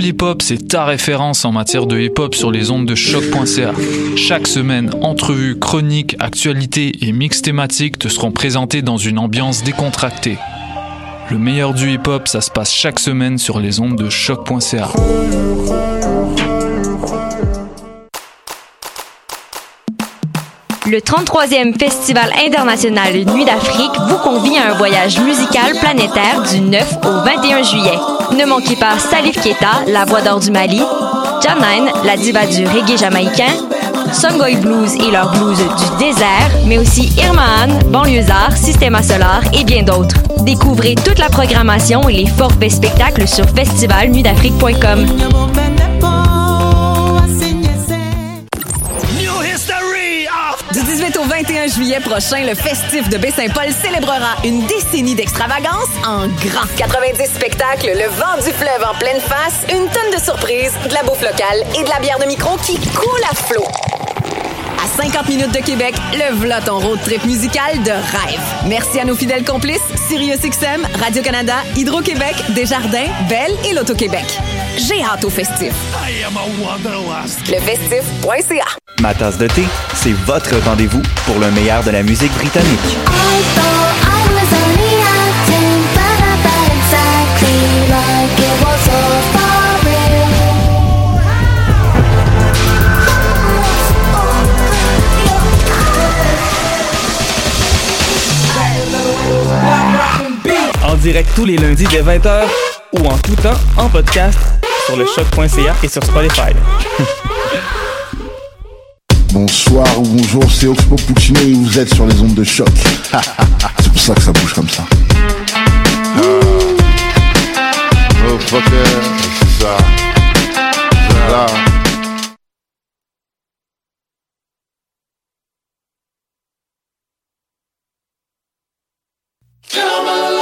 Cool Hip Hop, c'est ta référence en matière de hip hop sur les ondes de choc.ca. Chaque semaine, entrevues, chroniques, actualités et mix thématiques te seront présentés dans une ambiance décontractée. Le meilleur du hip hop, ça se passe chaque semaine sur les ondes de choc.ca. Le 33e Festival international Nuit d'Afrique vous convie à un voyage musical planétaire du 9 au 21 juillet. Ne manquez pas Salif Keita, la voix d'or du Mali, Janine, la diva du reggae jamaïcain, Songoy Blues et leur blues du désert, mais aussi Irmahan, Banlieusard, Systema Solar et bien d'autres. Découvrez toute la programmation et les forfaits spectacles sur festivalnudafrique.com. au 21 juillet prochain, le festif de Baie-Saint-Paul célébrera une décennie d'extravagance en grand. 90 spectacles, le vent du fleuve en pleine face, une tonne de surprises, de la bouffe locale et de la bière de micro qui coule à flot. À 50 minutes de Québec, le v'là ton road trip musical de rêve. Merci à nos fidèles complices, SiriusXM, Radio-Canada, Hydro-Québec, Desjardins, Belle et l'Auto-Québec. J'ai hâte au festif. Lefestif.ca Ma tasse de thé, c'est votre rendez-vous pour le meilleur de la musique britannique. En direct tous les lundis dès 20h ou en tout temps en podcast sur le choc.ca et sur Spotify. Bonsoir ou bonjour, c'est Oxpo Puccino et vous êtes sur les ondes de choc. c'est pour ça que ça bouge comme ça. Oh c'est ça. Come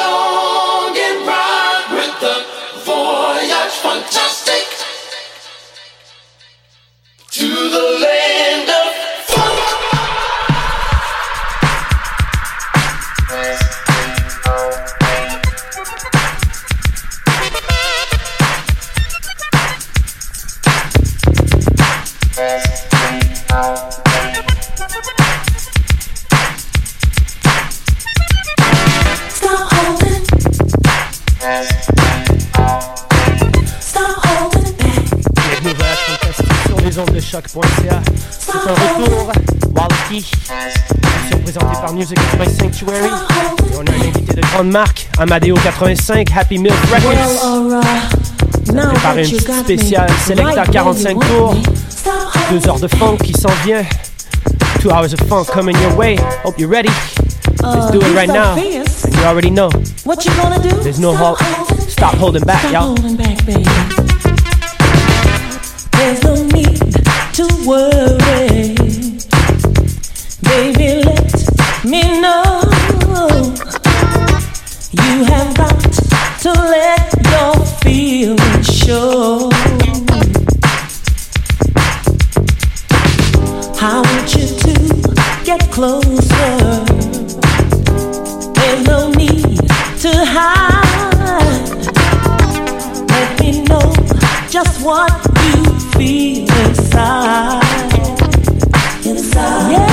the land les ondes de choc.ca. C'est un retour, Walkie. Émission présentée par Music My Sanctuary. Et on a un invité de grande marque, Amadeo 85, Happy Milk Records. Alright. Now Préparé une petite spéciale Selecta right where 45 you tours. Deux heures de funk qui s'en vient. Two hours of funk coming your way. Hope you're ready. Let's do it Uh, right now. And you already know. What you gonna do? There's no halt. Stop holding back, y'all. holding back, baby. There's no need to worry. Baby, let me know. You have got to let your feelings show. I want you to get closer. There's no need to hide. Let me know just what feel inside. Inside. Yeah,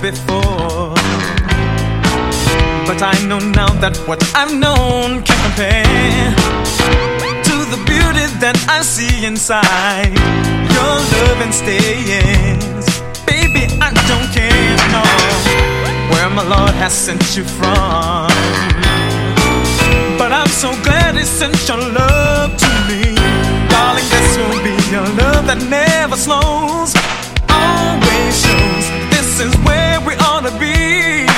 before. But I know now that what I've known can compare to the beauty that I see inside. Your love and stays, baby. I don't care no where my Lord has sent you from. But I'm so glad He sent your love to me, darling. This will be a love that never slows, always shows is where we ought to be.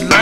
Like.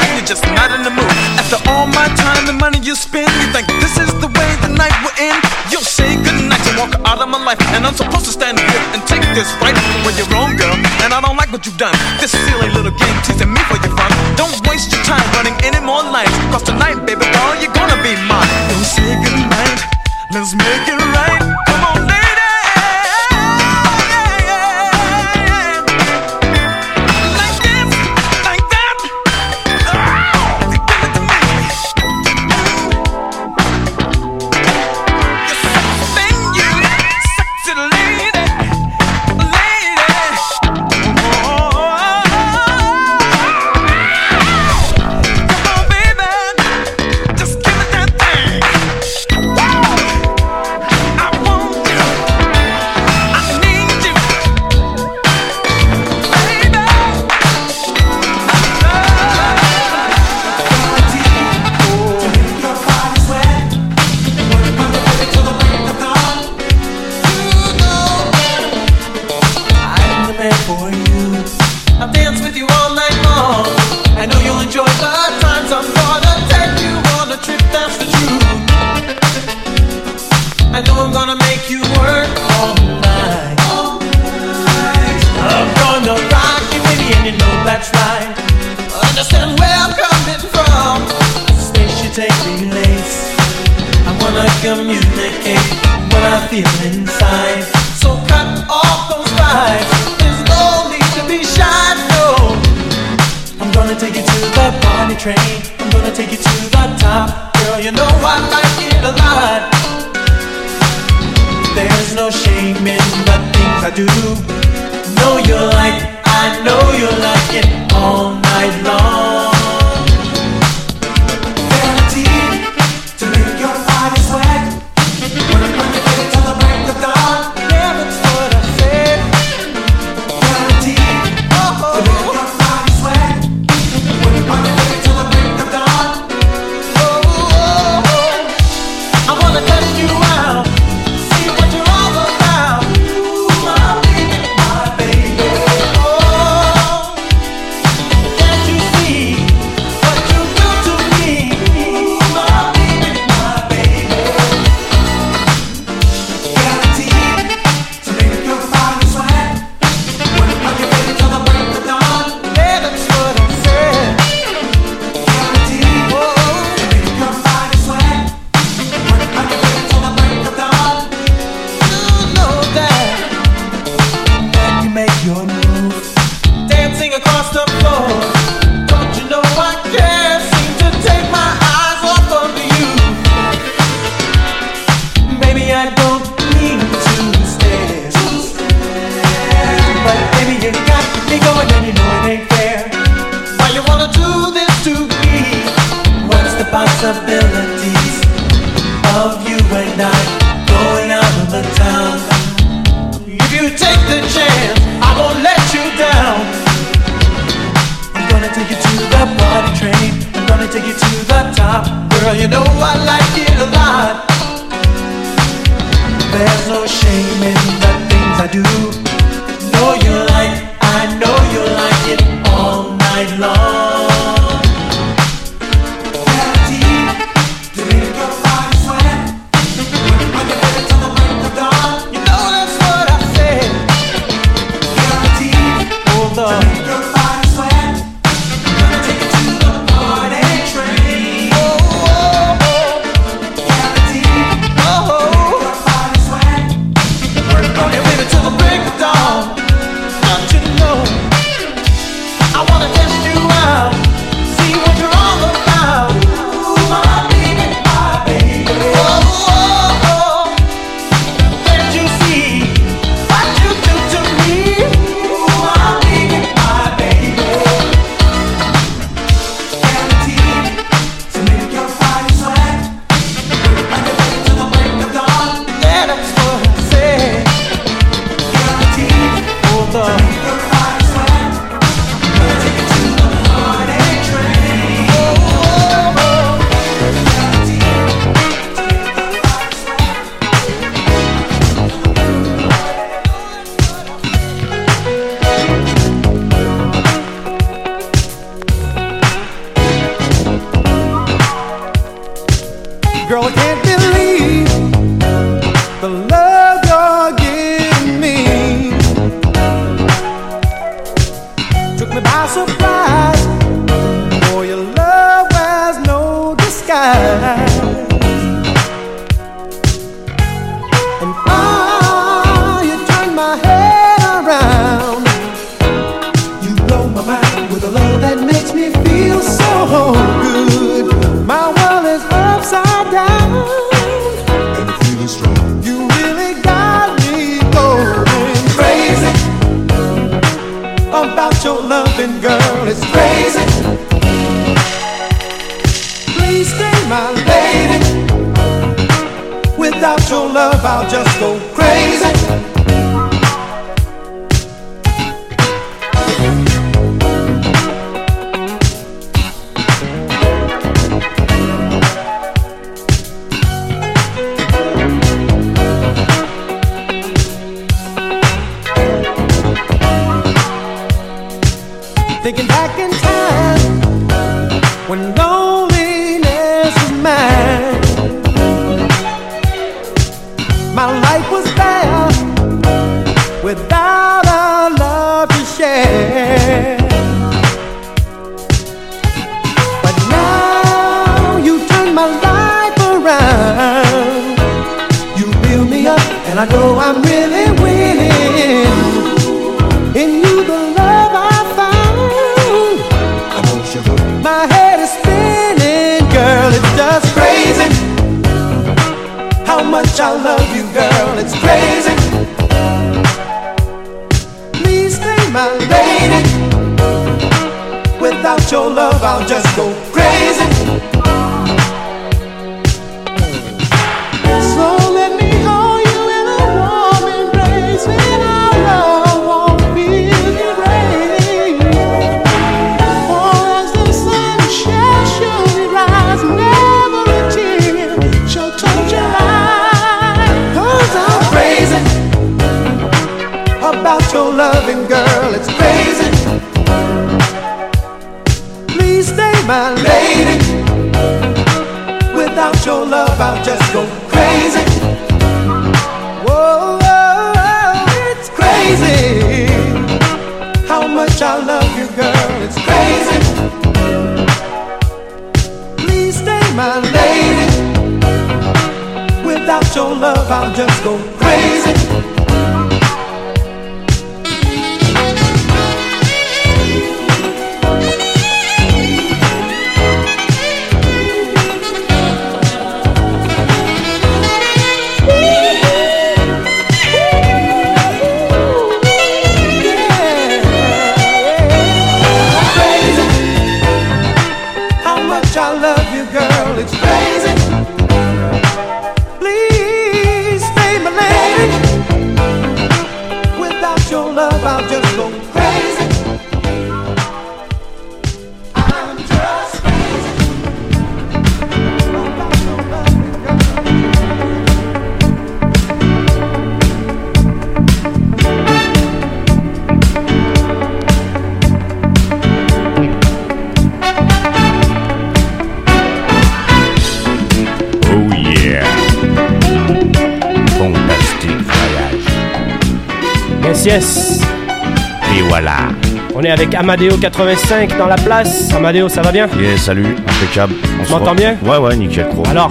Avec Amadeo 85 dans la place. Amadeo, ça va bien? Yeah, salut, impeccable. On Tu m'entends bien? Ouais, ouais, nickel, gros. Alors,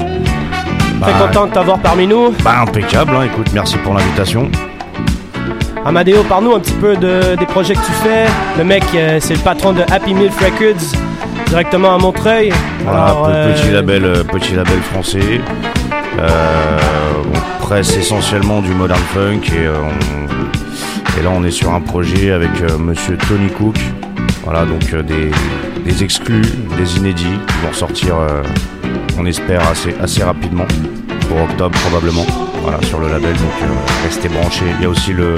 très Bah, content de t'avoir parmi nous. Bah, impeccable, hein, écoute, merci pour l'invitation. Amadeo, parle-nous un petit peu de- des projets que tu fais. Le mec, euh, c'est le patron de Happy Milk Records, directement à Montreuil. Voilà, Alors, euh, petit label, euh, petit label français. Euh, on presse essentiellement du modern funk et, on- et là on est sur un projet avec euh, Monsieur Tony Cook. Voilà, donc euh, des, des exclus, des inédits qui vont sortir, euh, on espère assez, assez rapidement pour octobre probablement. Voilà, sur le label, donc restez branchés. Il y a aussi le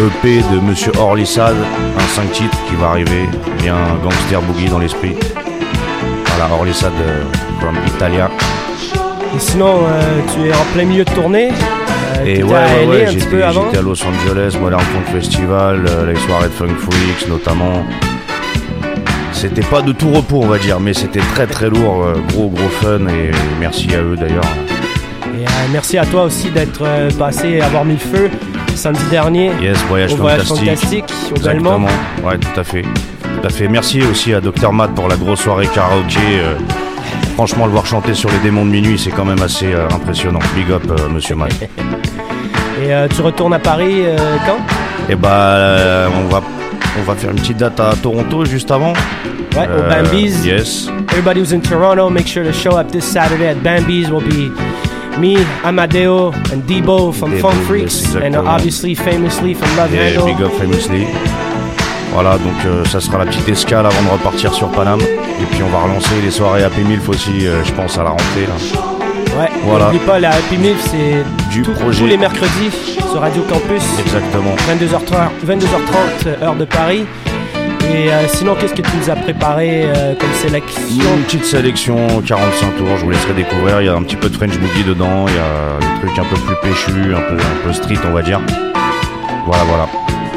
EP de Monsieur Orlissade, un 5 titres qui va arriver, bien gangster boogie dans l'esprit. Voilà, Orlissade from Italia. Et sinon, tu es en plein milieu de tournée. Et ouais, ouais, ouais, j'étais à Los Angeles, Modern Funk Festival, euh, les soirées de Funk Freaks notamment. C'était pas de tout repos, on va dire, mais c'était très très lourd, euh, gros gros fun et merci à eux d'ailleurs. Et euh, merci à toi aussi d'être euh, passé à avoir mis le feu samedi dernier. Yes, voyage au voyage fantastique. Exactement. Ouais, tout à fait. Tout à fait. Merci aussi à Dr Matt pour la grosse soirée karaoké. euh, franchement, le voir chanter sur les démons de minuit, c'est quand même assez impressionnant. Big up, monsieur Matt. Et euh, tu retournes à Paris euh, quand? Et bah, on va, on va faire une petite date à Toronto juste avant. Ouais, au Bambi's. Yes. Everybody who's in Toronto, make sure to show up this Saturday at Bambi's. Will be me, Amadeo, and Debo from Funk Freaks, yes, and uh, obviously, famously from Love Et Handle. Big Up Famously. Voilà, donc euh, ça sera la petite escale avant de repartir sur Paname. Et puis on va relancer les soirées Happy Milf aussi, euh, je pense, à la rentrée. Là. Voilà. n'oublie pas, la Happy Milf, c'est Du tout- projet. tous les mercredis sur Radio Campus. Exactement. 22h30, 22h30 euh, heure de Paris. Et euh, sinon, qu'est-ce que tu nous as préparé euh, comme sélection Une petite sélection, 45 tours, je vous laisserai découvrir. Il y a un petit peu de French Boogie dedans, il y a des trucs un peu plus péchus, un peu, un peu street, on va dire. Voilà, voilà.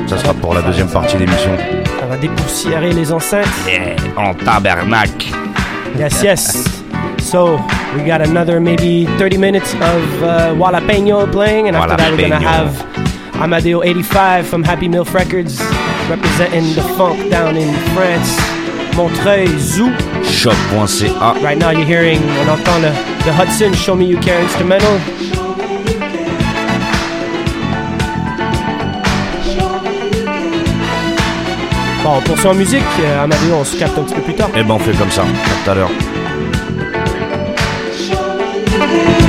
Ça sera pour la deuxième partie d'émission. Ça va dépoussiérer les enceintes. En tabernacle. Yes, yes. So we got another maybe 30 minutes of uh, Walapeño playing, and after that we're gonna have Amadeo 85 from Happy MILF Records representing the funk down in France, Montreuil Zoo. Shop.ca. Right now you're hearing and on the, the Hudson Show Me You Care instrumental. Bon, pour ça en musique, euh, Amadeo, on se capte un petit peu plus tard. Eh ben, on fait comme ça, à tout à l'heure. you.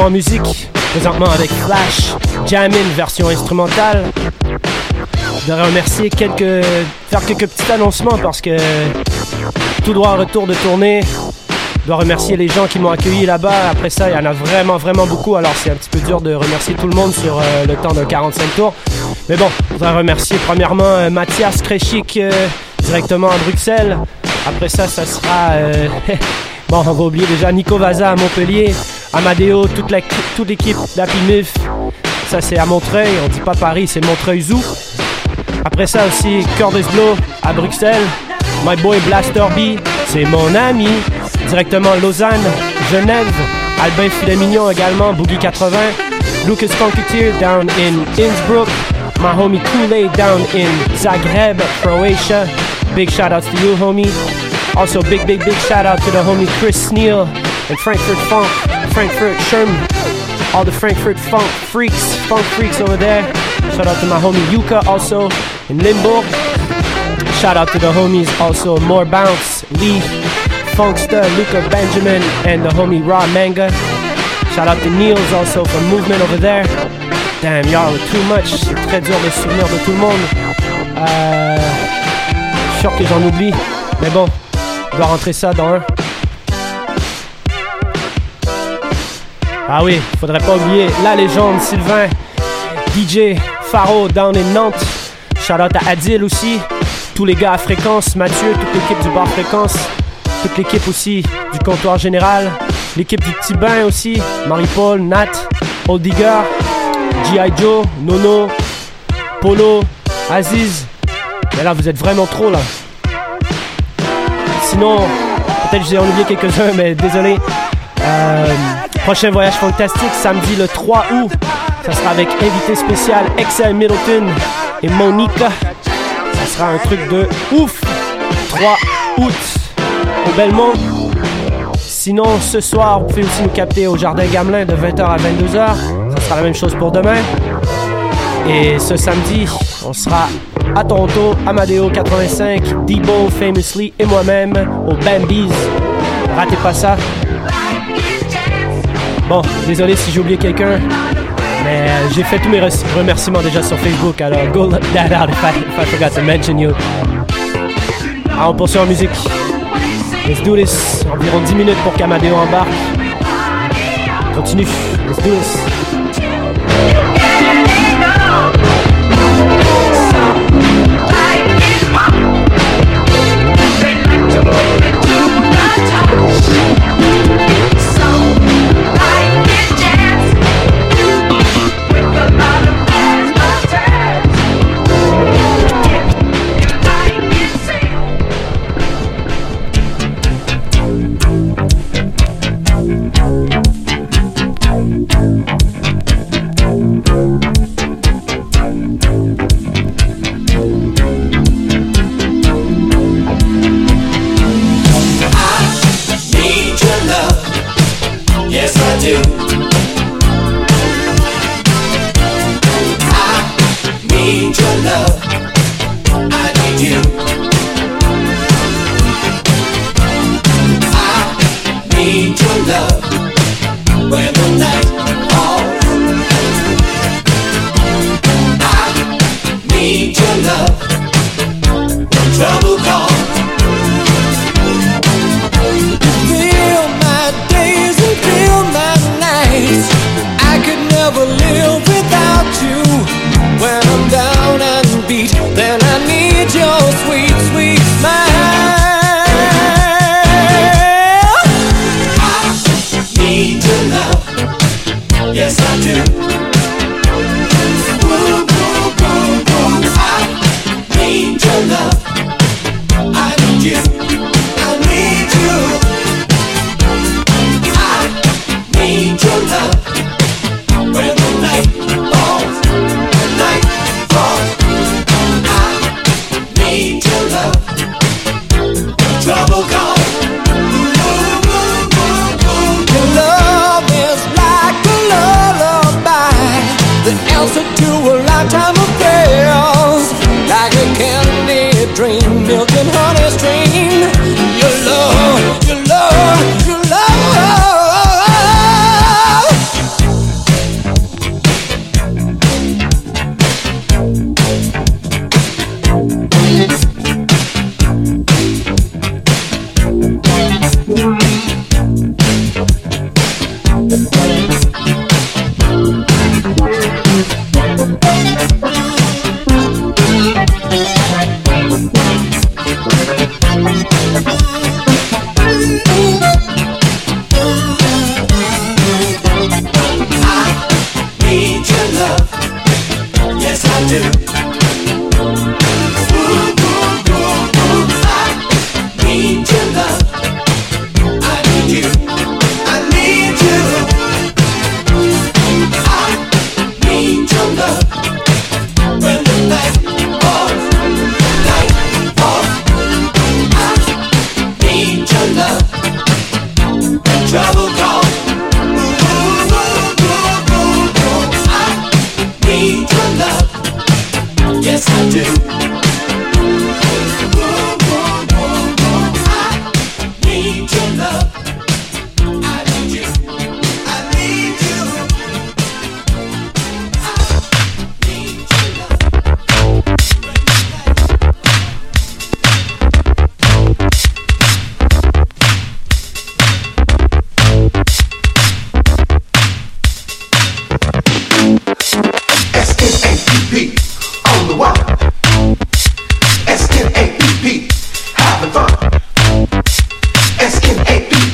En musique. Présentement avec Flash, Jamin, version instrumentale. Je voudrais remercier quelques. faire quelques petits annoncements parce que tout droit en retour de tournée. Je dois remercier les gens qui m'ont accueilli là-bas. Après ça, il y en a vraiment, vraiment beaucoup. Alors, c'est un petit peu dur de remercier tout le monde sur euh, le temps de 45 tours. Mais bon, je voudrais remercier premièrement euh, Mathias Krechik, euh, directement à Bruxelles. Après ça, ça sera. bon, on va oublier déjà Nico Vaza à Montpellier, Amadeo, toute la- toute l'équipe d'Happy Mif. Ça, c'est à Montreuil. On dit pas Paris, c'est Montreuil Zoo. Après ça aussi, Curtis Blow à Bruxelles. My boy Blaster B, c'est mon ami. Directement Lausanne, Genève. Albin Filet Mignon également, Boogie 80. Lucas Funketeer down in Innsbruck. My homie Kool-Aid down in Zagreb, Croatia. Big shout outs to you, homie. Also, big, big, big shout out to the homie Chris Sneal and Frankfurt Funk, Frankfurt Sherm, all the Frankfurt Funk freaks, funk freaks over there. Shout out to my homie Yuka also in Limburg. Shout out to the homies also More Bounce, Lee, Funkster, Luca Benjamin, and the homie Raw Manga. Shout out to Niels also for Movement over there. Damn, y'all are too much. Très dur de souvenir de tout le monde. Euh, sûr que j'en oublie. Mais bon, on doit rentrer ça dans un. Ah oui, faudrait pas oublier la légende Sylvain, DJ Faro down in Nantes. Out à Adil aussi, tous les gars à fréquence, Mathieu, toute l'équipe du bar fréquence, toute l'équipe aussi du comptoir général, l'équipe du petit bain aussi, Marie-Paul, Nat, Old Digger, G.I. Joe, Nono, Polo, Aziz. Mais là, vous êtes vraiment trop là. Sinon, peut-être que j'ai en oublié quelques-uns, mais désolé. Euh, prochain voyage fantastique, samedi le 3 août. Ça sera avec invité spécial Excel Middleton et Monica. Ça sera un truc de ouf. 3 août au Belmont. Sinon, ce soir, vous pouvez aussi nous capter au Jardin Gamelin de 20h à 22h. Ça sera la même chose pour demain. Et ce samedi, on sera à Toronto, Amadeo 85, Debo Famously et moi-même au Bambies. Ratez pas ça. Bon, désolé si j'ai oublié quelqu'un, mais j'ai fait tous mes re- remerciements déjà sur Facebook, alors go look that out if I, if I forgot to mention you. Ah, on poursuit en musique. Let's do this. Environ 10 minutes pour qu'Amadeo embarque. Continue. Let's do this.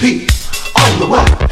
Peace on the way.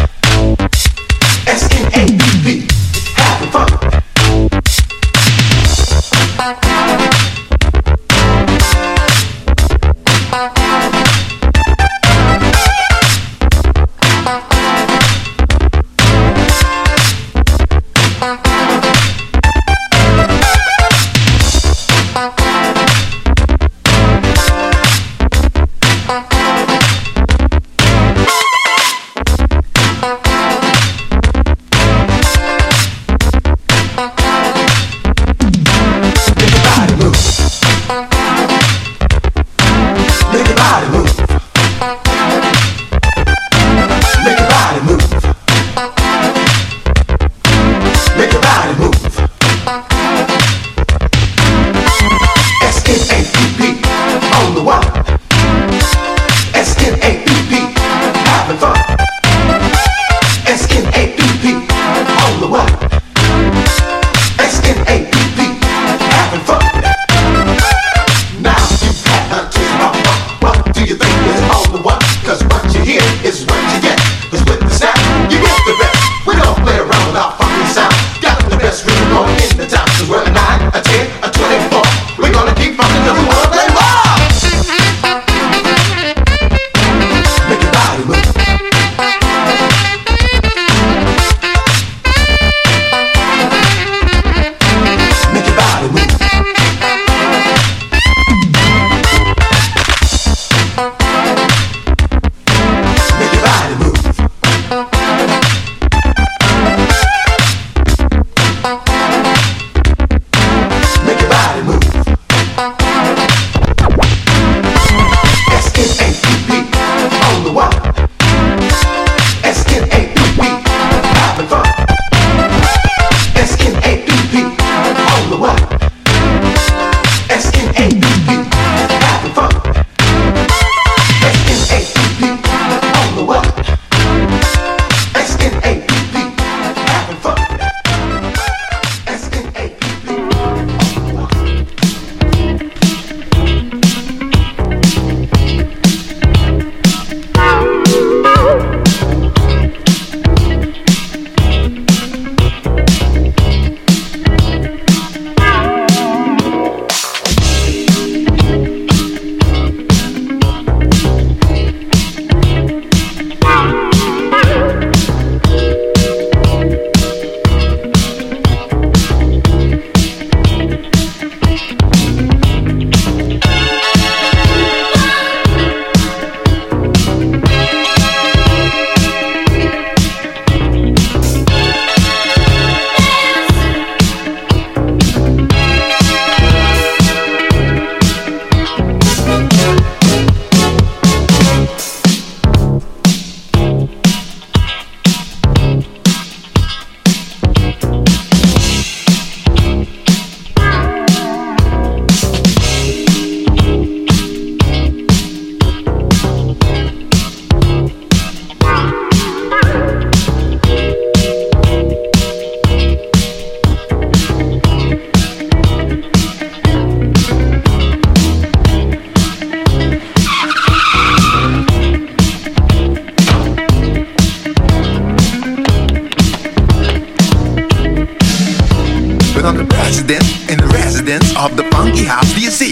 residents of the funky house do you see?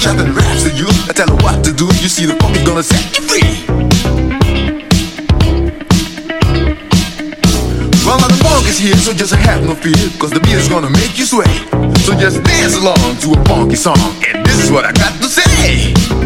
Chopping raps to you, I tell her what to do, you see the funk is gonna set you free. Well, now the funk is here, so just have no fear, cause the beat is gonna make you sway. So just dance along to a funky song, and this is what I got to say.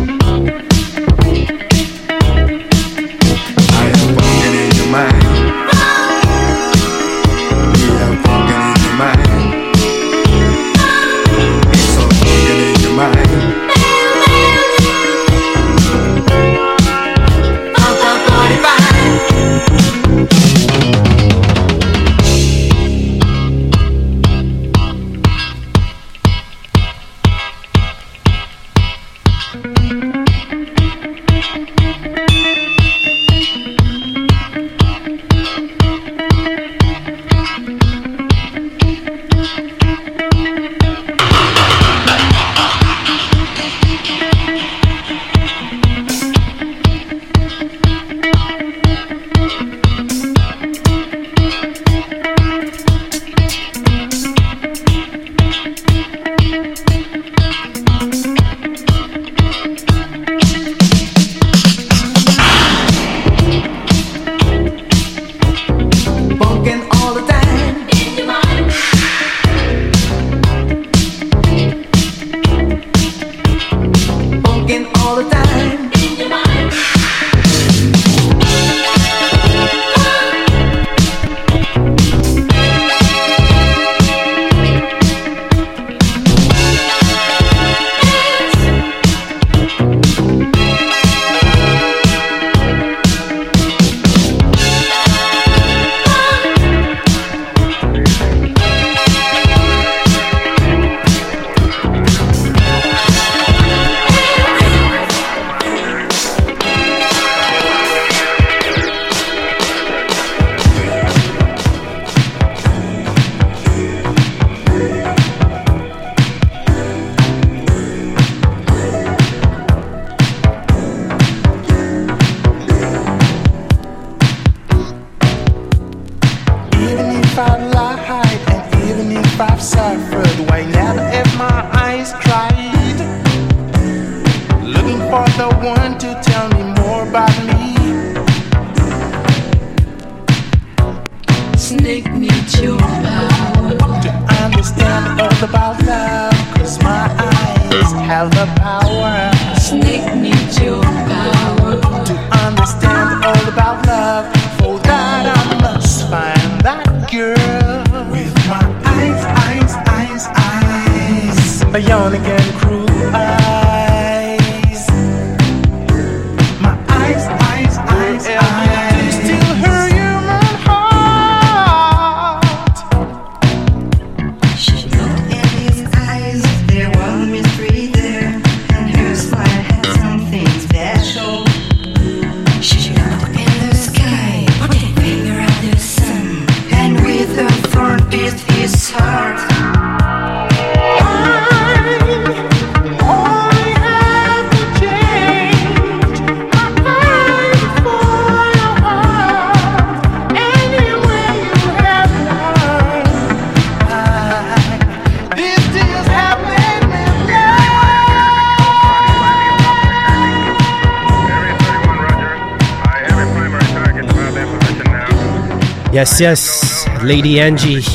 Yes, yes, Lady Angie.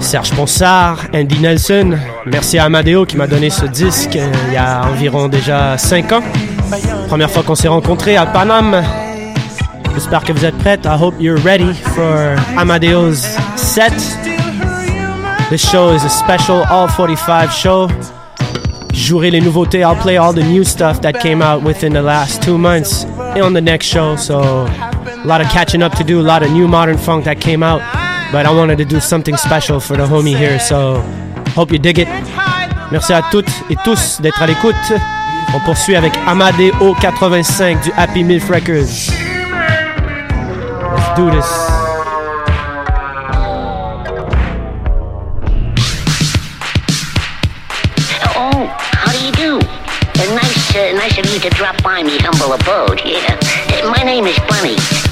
Serge Ponsard, Andy Nelson. Merci à Amadeo qui m'a donné ce disque euh, il y a environ déjà 5 ans. Première fois qu'on s'est rencontrés à Paname. J'espère que vous êtes prêts. I hope you're ready for Amadeo's set. This show is a special All 45 show. J'aurai les nouveautés. I'll play all the new stuff that came out within the last two months on the next show. So A lot of catching up to do, a lot of new modern funk that came out, but I wanted to do something special for the homie here, so hope you dig it. Merci à toutes et tous d'être à l'écoute. On poursuit avec Amadeo 85 du Happy Milf Records. Let's do this. Oh, uh, nice of you to drop by me humble abode. Yeah. My name is Bunny.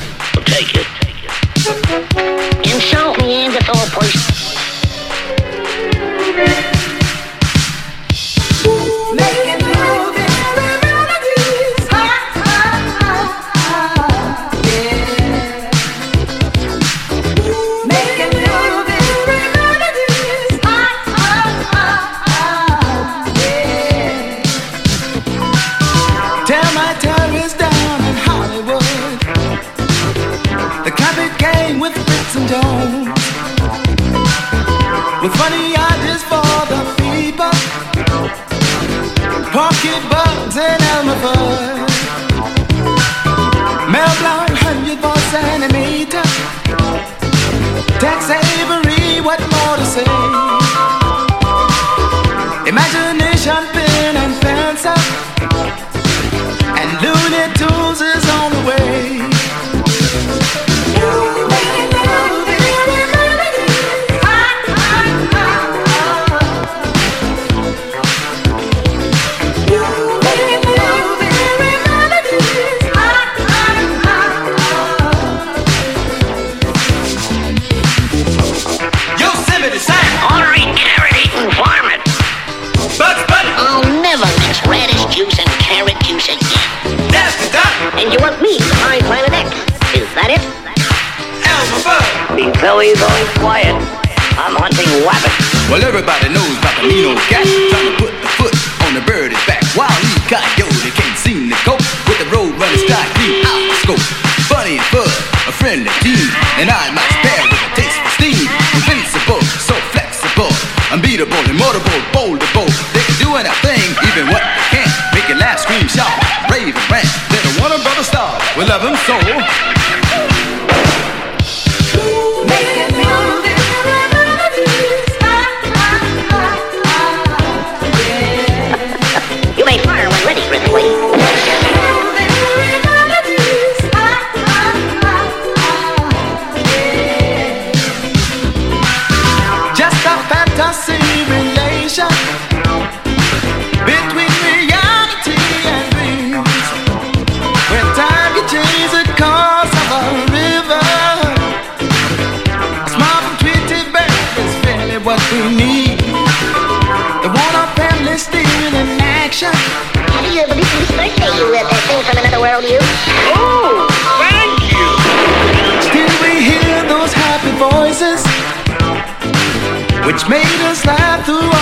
Made us laugh through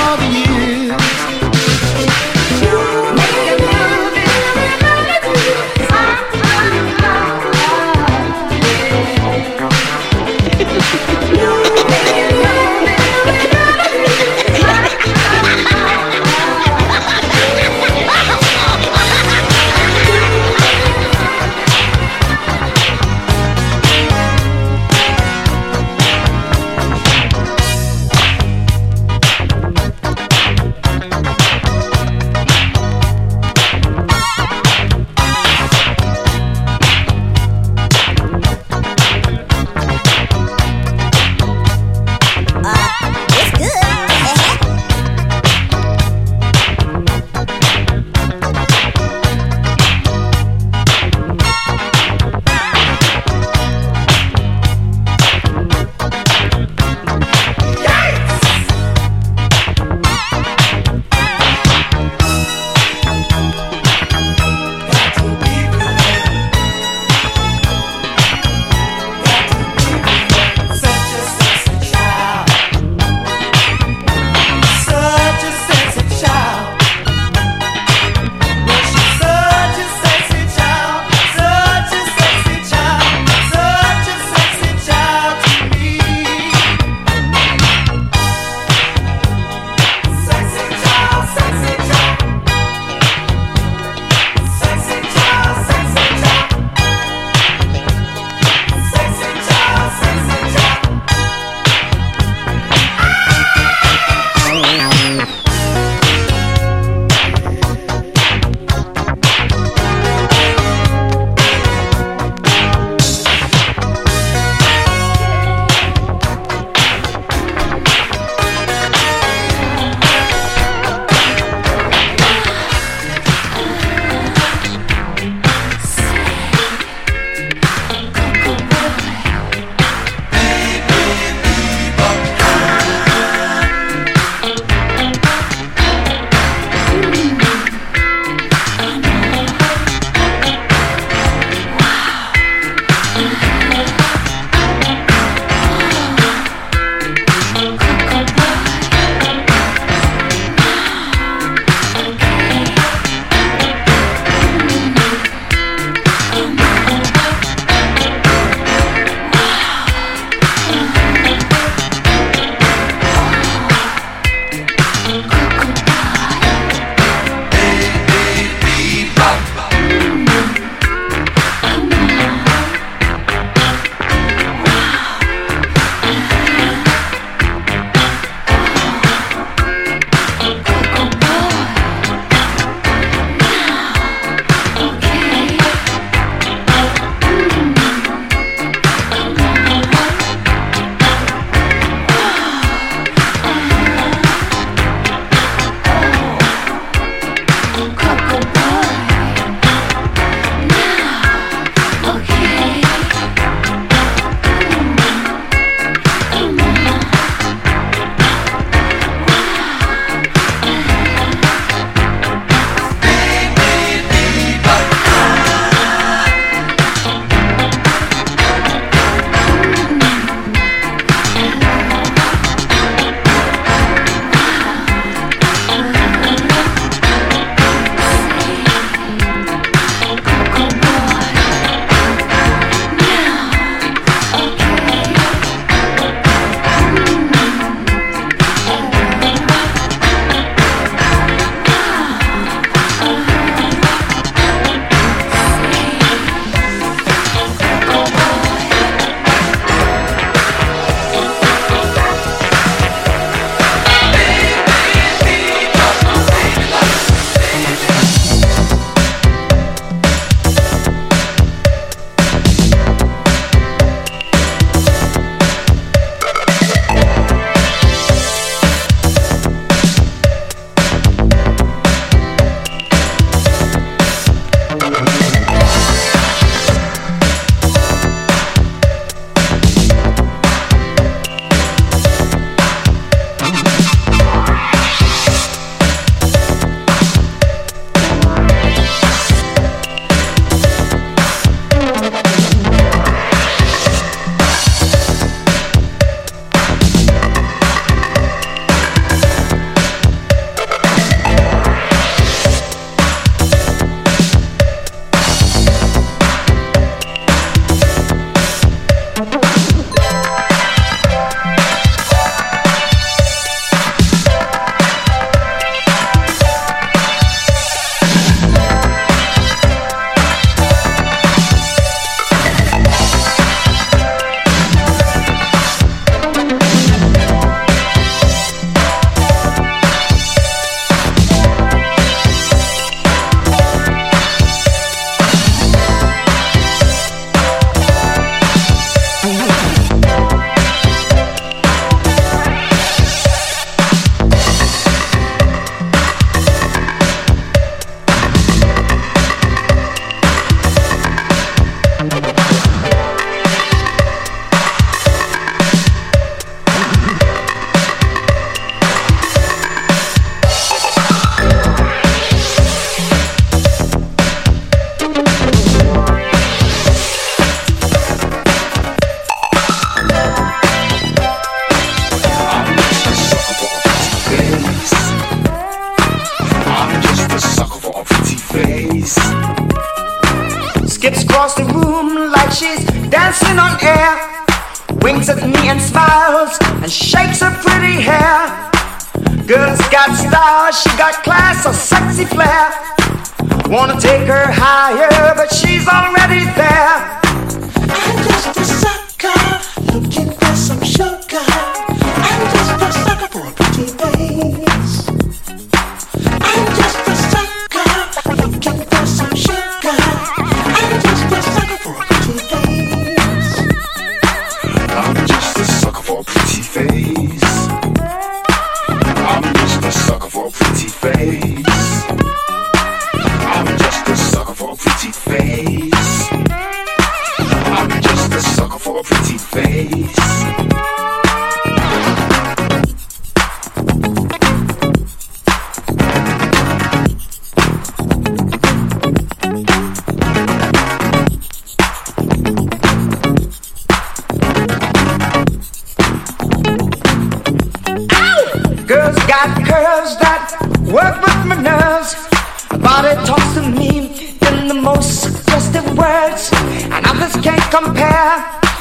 crazy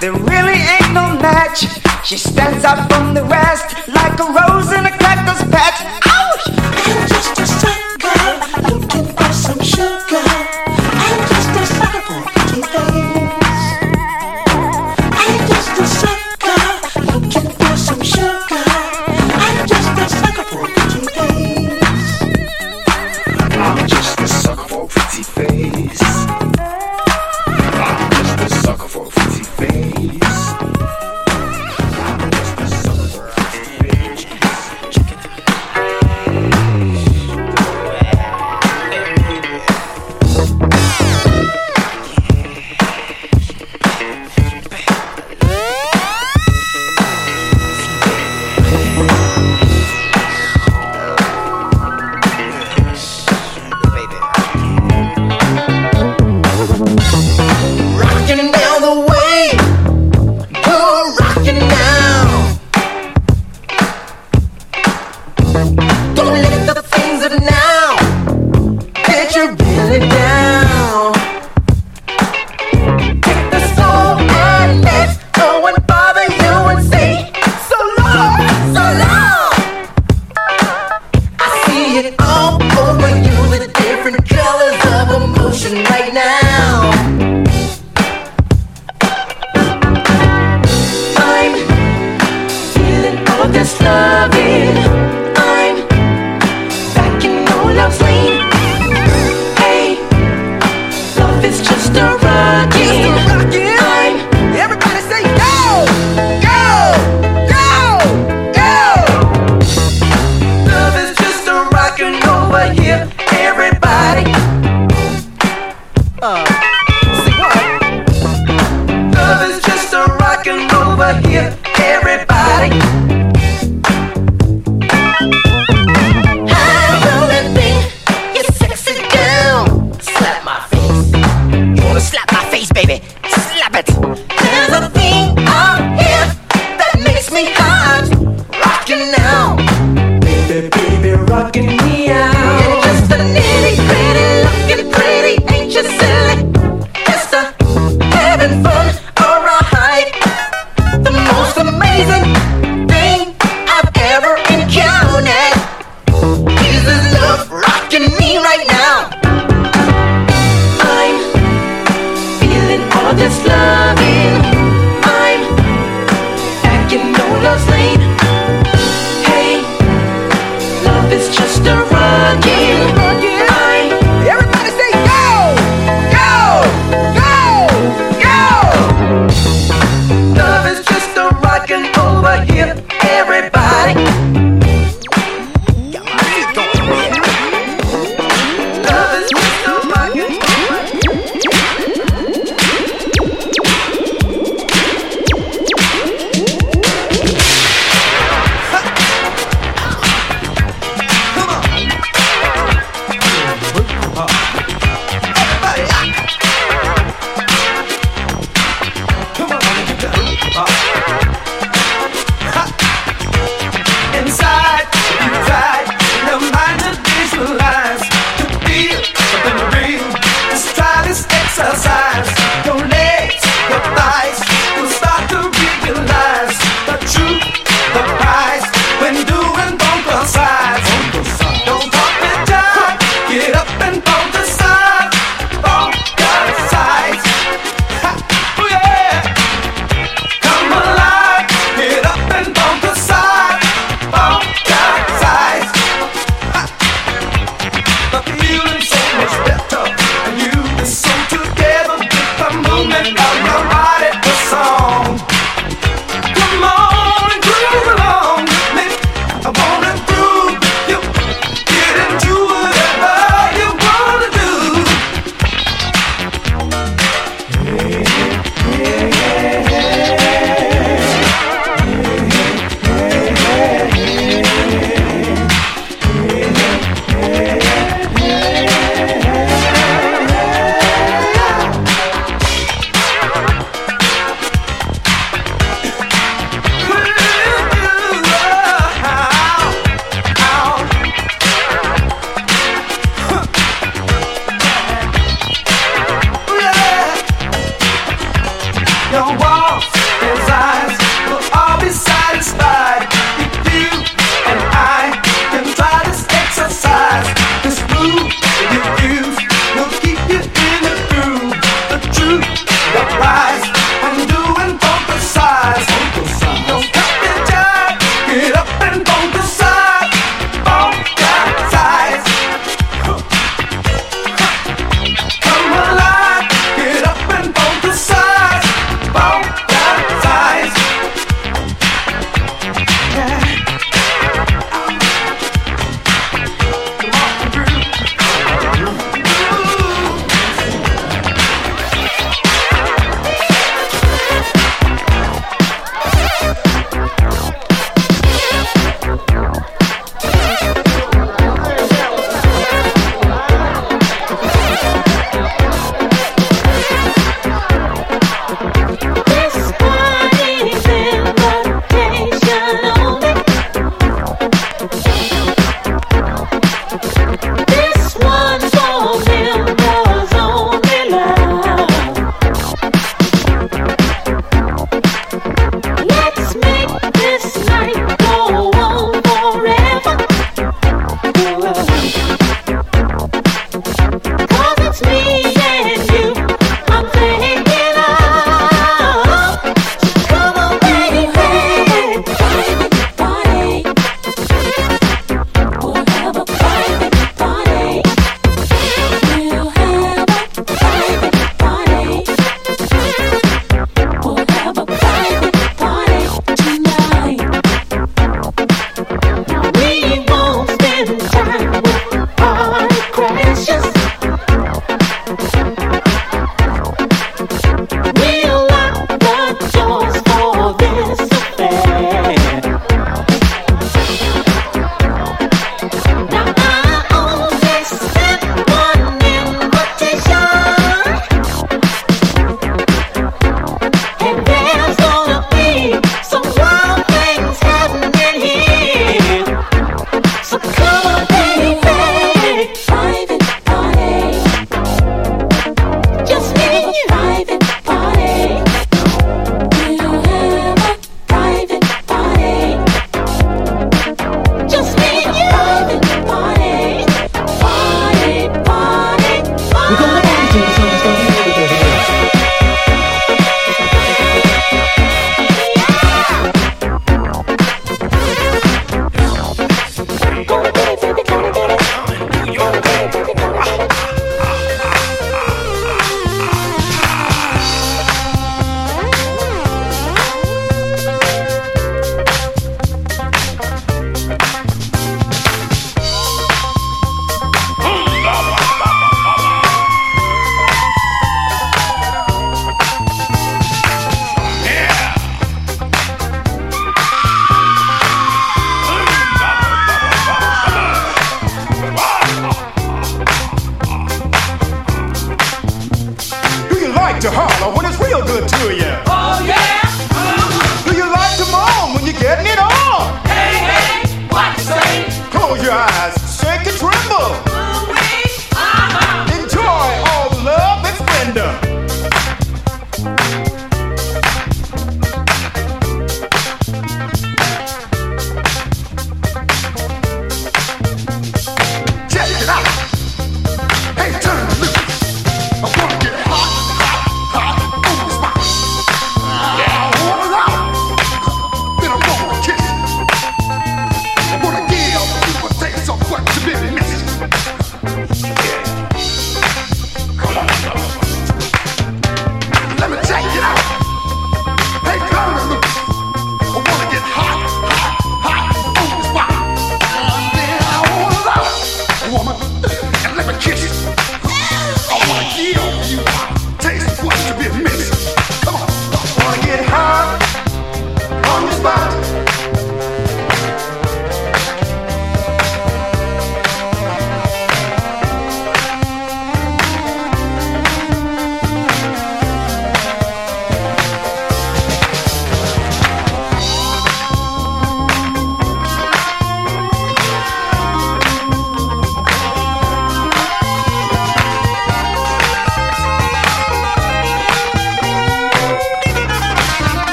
There really ain't no match. She stands out from the rest like a rose.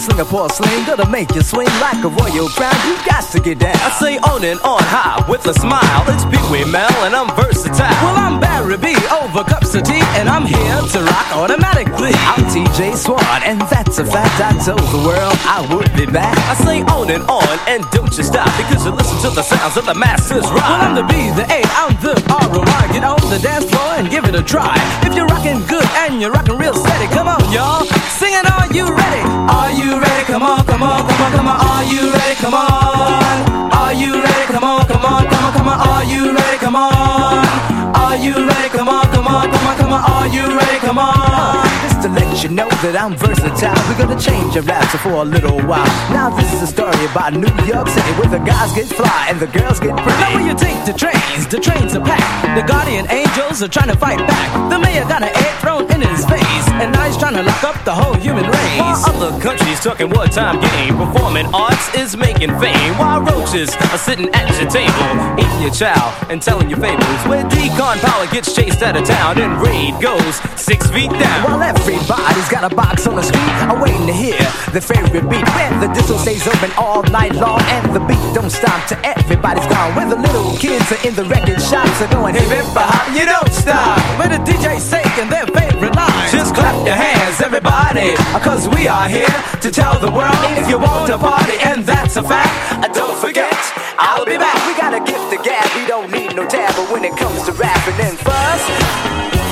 Singapore sling, gonna make you swing like a royal crown. You got to get down. I say on and on high with a smile. It's Pee Wee Mel and I'm versatile. Well, I'm Barry B over cups of tea and I'm here to rock automatically. I'm TJ Swan, and that's a fact. I told the world I would be back. I say on and on and don't you stop because you listen to the sounds of the masters rock. Well, I'm the B, the A, I'm the R-O-Y. Get on the dance floor and give it a try. If you're rocking good and you're rocking real steady, come on, y'all. Sing it, are you ready? Are you ready? Come on, come on, come on, come on. Are you ready? Come on. Are you ready? Come on, come on, come on, come on. Are you ready? Come on. Are you ready? Come on, come on, come on, come on. Are you ready? Come on. Just to let you know that I'm versatile, we're gonna change your rap for a little while. Now this is a story about New York City, where the guys get fly and the girls get pretty. Now when you take the trains, the trains are packed. The guardian angels are trying to fight back. The mayor got an egg thrown in his face, and now he's trying to lock up the whole human race. While other countries talking wartime game, performing arts is making fame. While roaches are sitting at your table, eating your chow and telling your fables. Where decon power gets chased out of town and raid goes six feet down. While everybody's got a box on the street, I'm waiting to hear the favorite beat. Where the disco stays open all night long, and the beat don't stop till everybody's gone. Where the little kids are in the record shops are going hip hip hop, you don't stop. Where the DJ's saying their favorite line. Just clap your hands, everybody, cause we are here to tell the world if you want to party, and that's a fact. Don't forget, I'll be back. We got a gift to gab, we don't need no tab, but when it comes to rapping and fuss.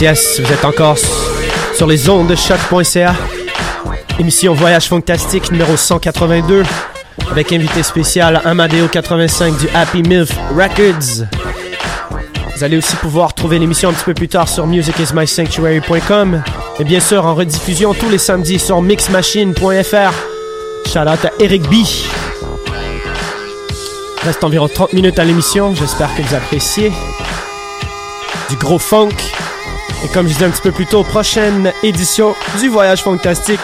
Yes, vous êtes encore sur les ondes de choc.ca. Émission Voyage Fantastique numéro 182 avec invité spécial Amadeo 85 du Happy Milf Records. Vous allez aussi pouvoir trouver l'émission un petit peu plus tard sur musicismysanctuary.com et bien sûr en rediffusion tous les samedis sur mixmachine.fr. Shout out à Eric B. Reste environ 30 minutes à l'émission, j'espère que vous appréciez. Du gros funk. Et comme je disais un petit peu plus tôt, prochaine édition du Voyage Fantastique,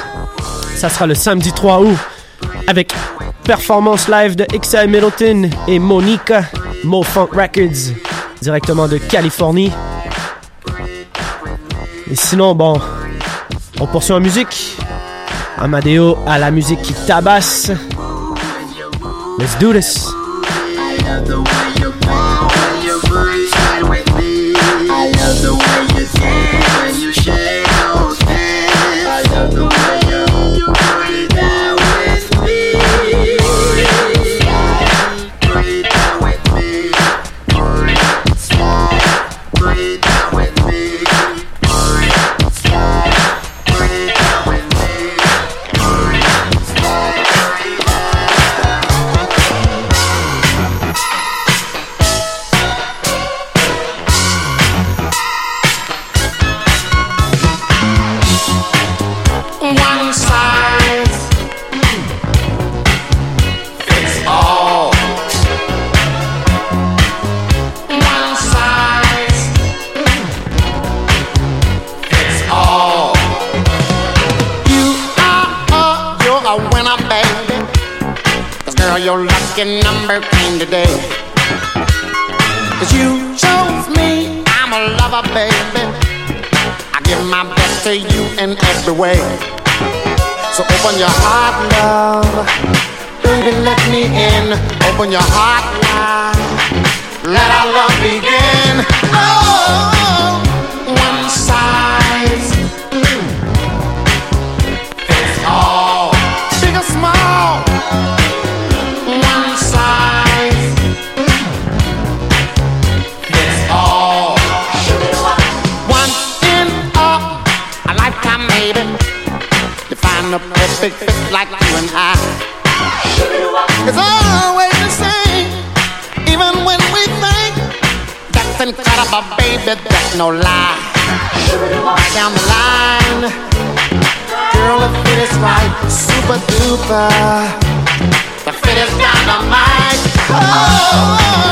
ça sera le samedi 3 août avec performance live de XI Middleton et Monica, Mo Funk Records, directement de Californie. Et sinon, bon, on poursuit en musique. Amadeo à la musique qui tabasse. Let's do this. Yeah, you shake those. I love the way. Number came today. 'Cause you chose me, I'm a lover, baby. I give my best to you in every way. So open your heart, love. Baby, let me in. Open your heart wide. Let no lie. Down the line, girl, the fit is right, super duper. The fit is dynamite. Oh, oh, oh.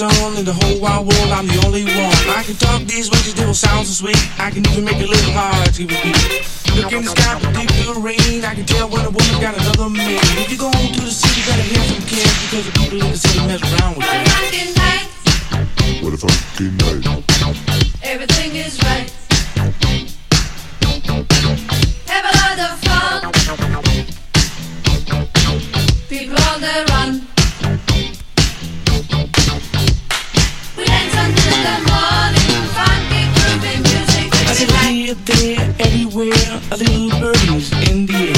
About son in the whole wide world. I'm the only one. I can talk these ways, they will sound so sweet. I can even make it little hard to repeat. Look in the sky, predict the rain. I can tell when a woman's got another man. If you go to the city, better have some kids because the people in the city mess around with you. What a funky night. What a fucking night. There, everywhere, a little birdies in the air.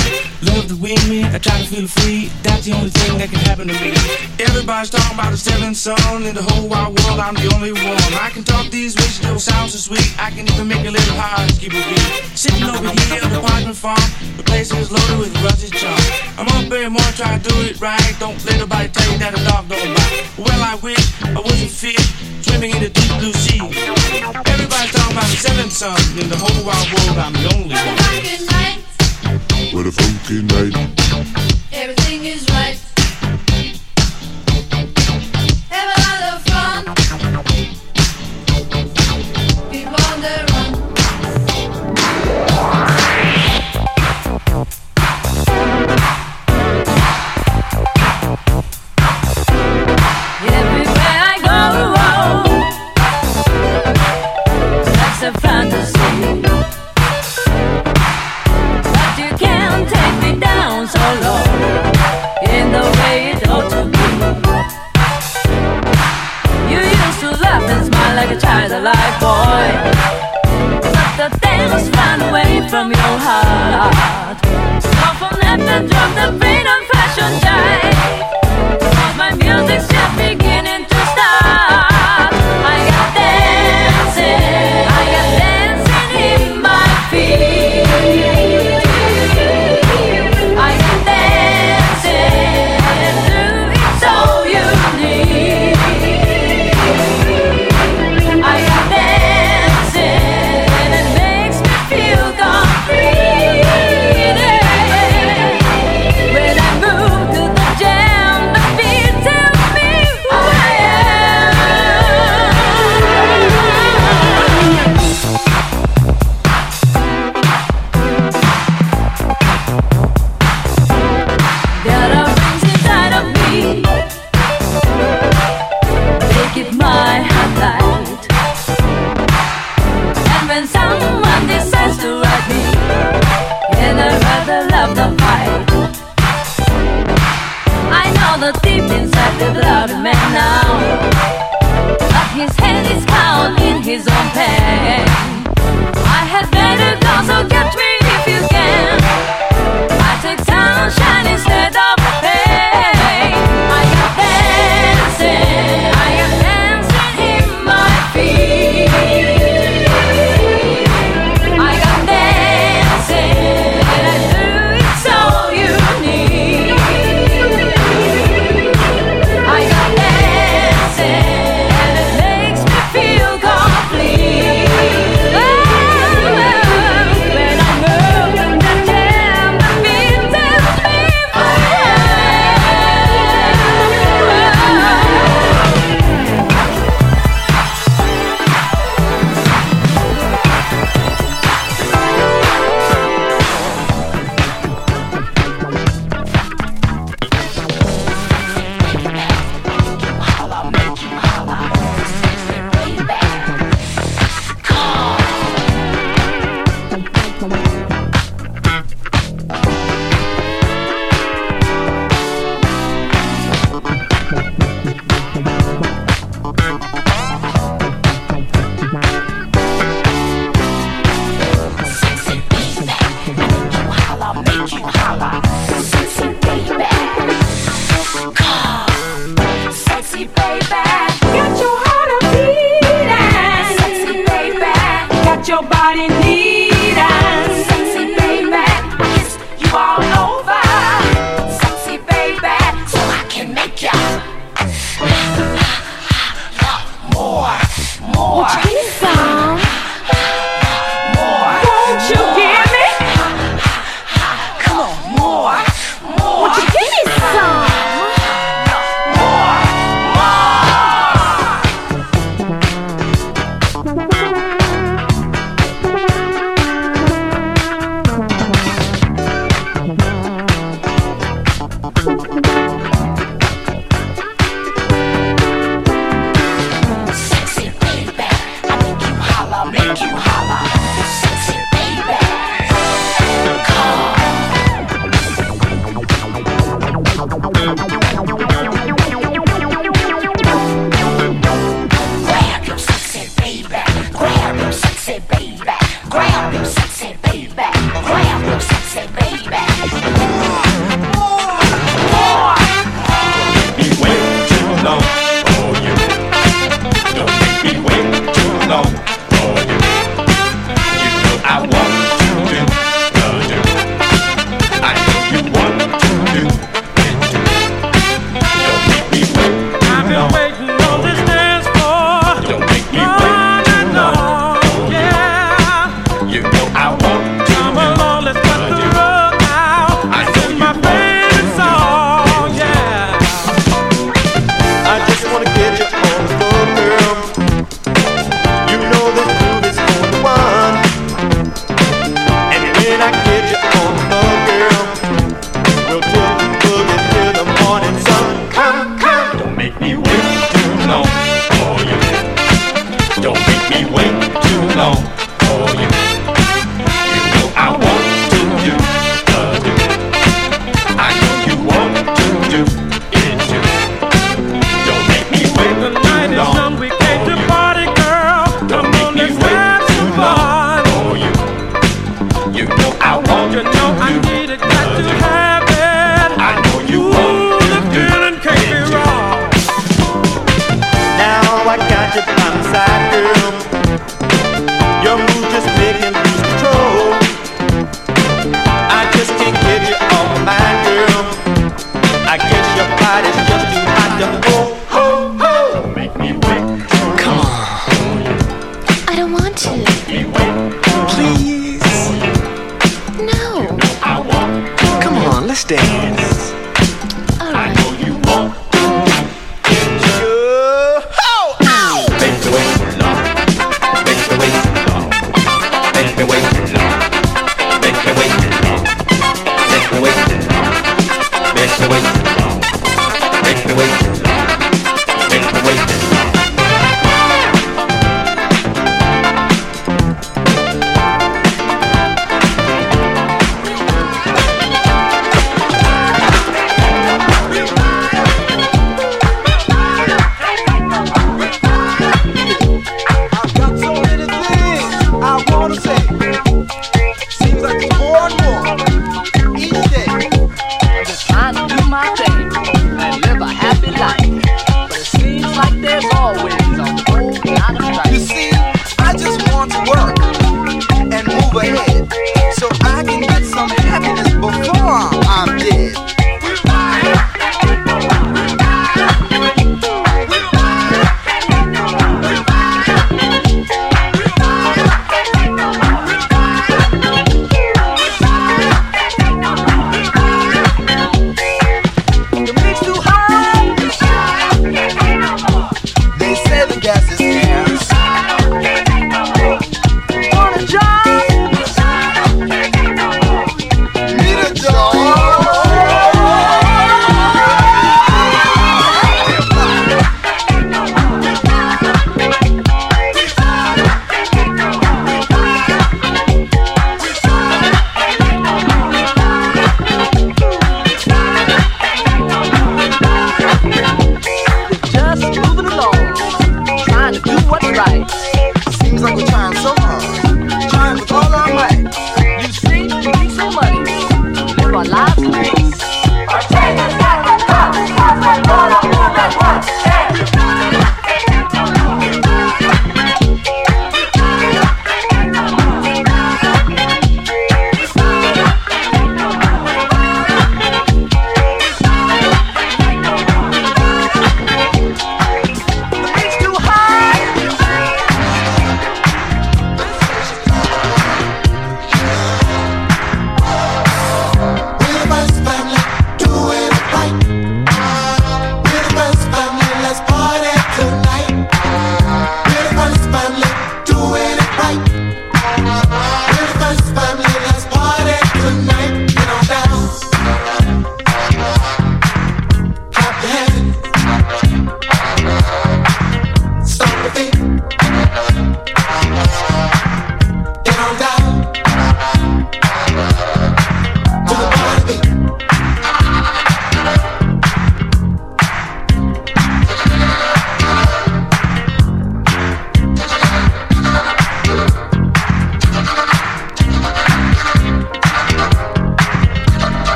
The women, I try to feel free. That's the only thing that can happen to me. Everybody's talking about the seventh son in the whole wide world. I'm the only one. I can talk these ways, still sound so sweet. I can even make a little hard to keep it beat. Sitting over here on the apartment farm, the place is loaded with rusty junk. I'm up every morning trying to do it right. Don't let nobody tell you that a dog don't bite. Well, I wish I was a fish swimming in the deep blue sea. Everybody's talking about the seventh son. In the whole wide world, I'm the only one. What a funky night. everything is right.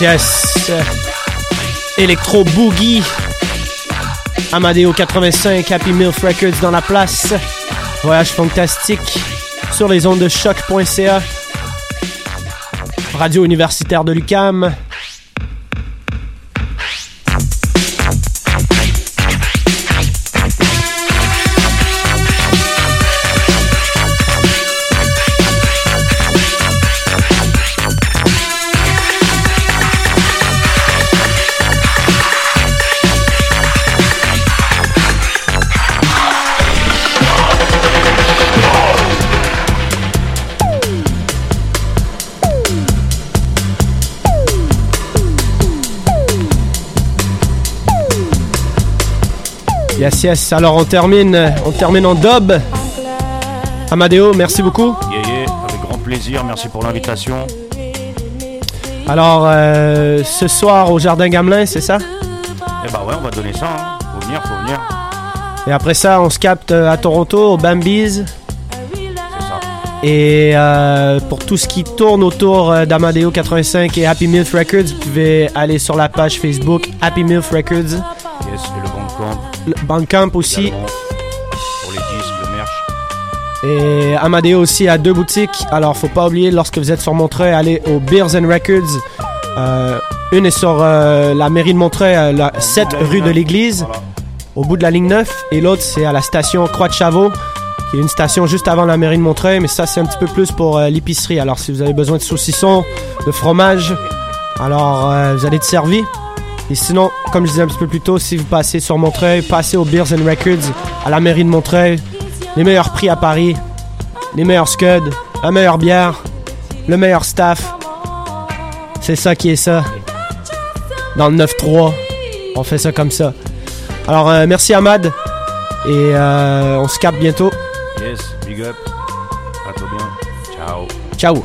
Yes. Electro Boogie. Amadeo 85, Happy Milf Records dans la place. Voyage fantastique sur les ondes de choc.ca. Radio universitaire de l'UCAM. Yes, yes. Alors on termine, on termine en dub. Amadeo, merci beaucoup. Yeah, yeah, avec grand plaisir, merci pour l'invitation. Alors euh, ce soir au Jardin Gamelin, c'est ça? Eh bah ouais, on va donner ça, hein. faut venir, faut venir. Et après ça, on se capte euh, à Toronto, au Bambies. Et euh, pour tout ce qui tourne autour d'Amadeo 85 et Happy Milf Records, vous pouvez aller sur la page Facebook Happy Milf Records. Bandcamp. Aussi. Pour les disques, le merch. Et Amadeo aussi a deux boutiques. Alors, faut pas oublier, lorsque vous êtes sur Montreuil, allez au Beers and Records. Euh, une est sur euh, la mairie de Montreuil, euh, la 7 rue de l'église, au bout de la ligne 9. Et l'autre, c'est à la station Croix de Chavaux, qui est une station juste avant la mairie de Montreuil. Mais ça, c'est un petit peu plus pour l'épicerie. Alors, si vous avez besoin de saucissons, de fromage, alors vous allez être servi. Et sinon, comme je disais un petit peu plus tôt, si vous passez sur Montreuil, passez au Beers and Records, à la mairie de Montreuil. Les meilleurs prix à Paris, les meilleurs scuds, la meilleure bière, le meilleur staff. C'est ça qui est ça. Dans le 9-3, on fait ça comme ça. Alors, euh, merci Ahmad. Et euh, on se capte bientôt. Yes, big up. À toi bien. Ciao. Ciao.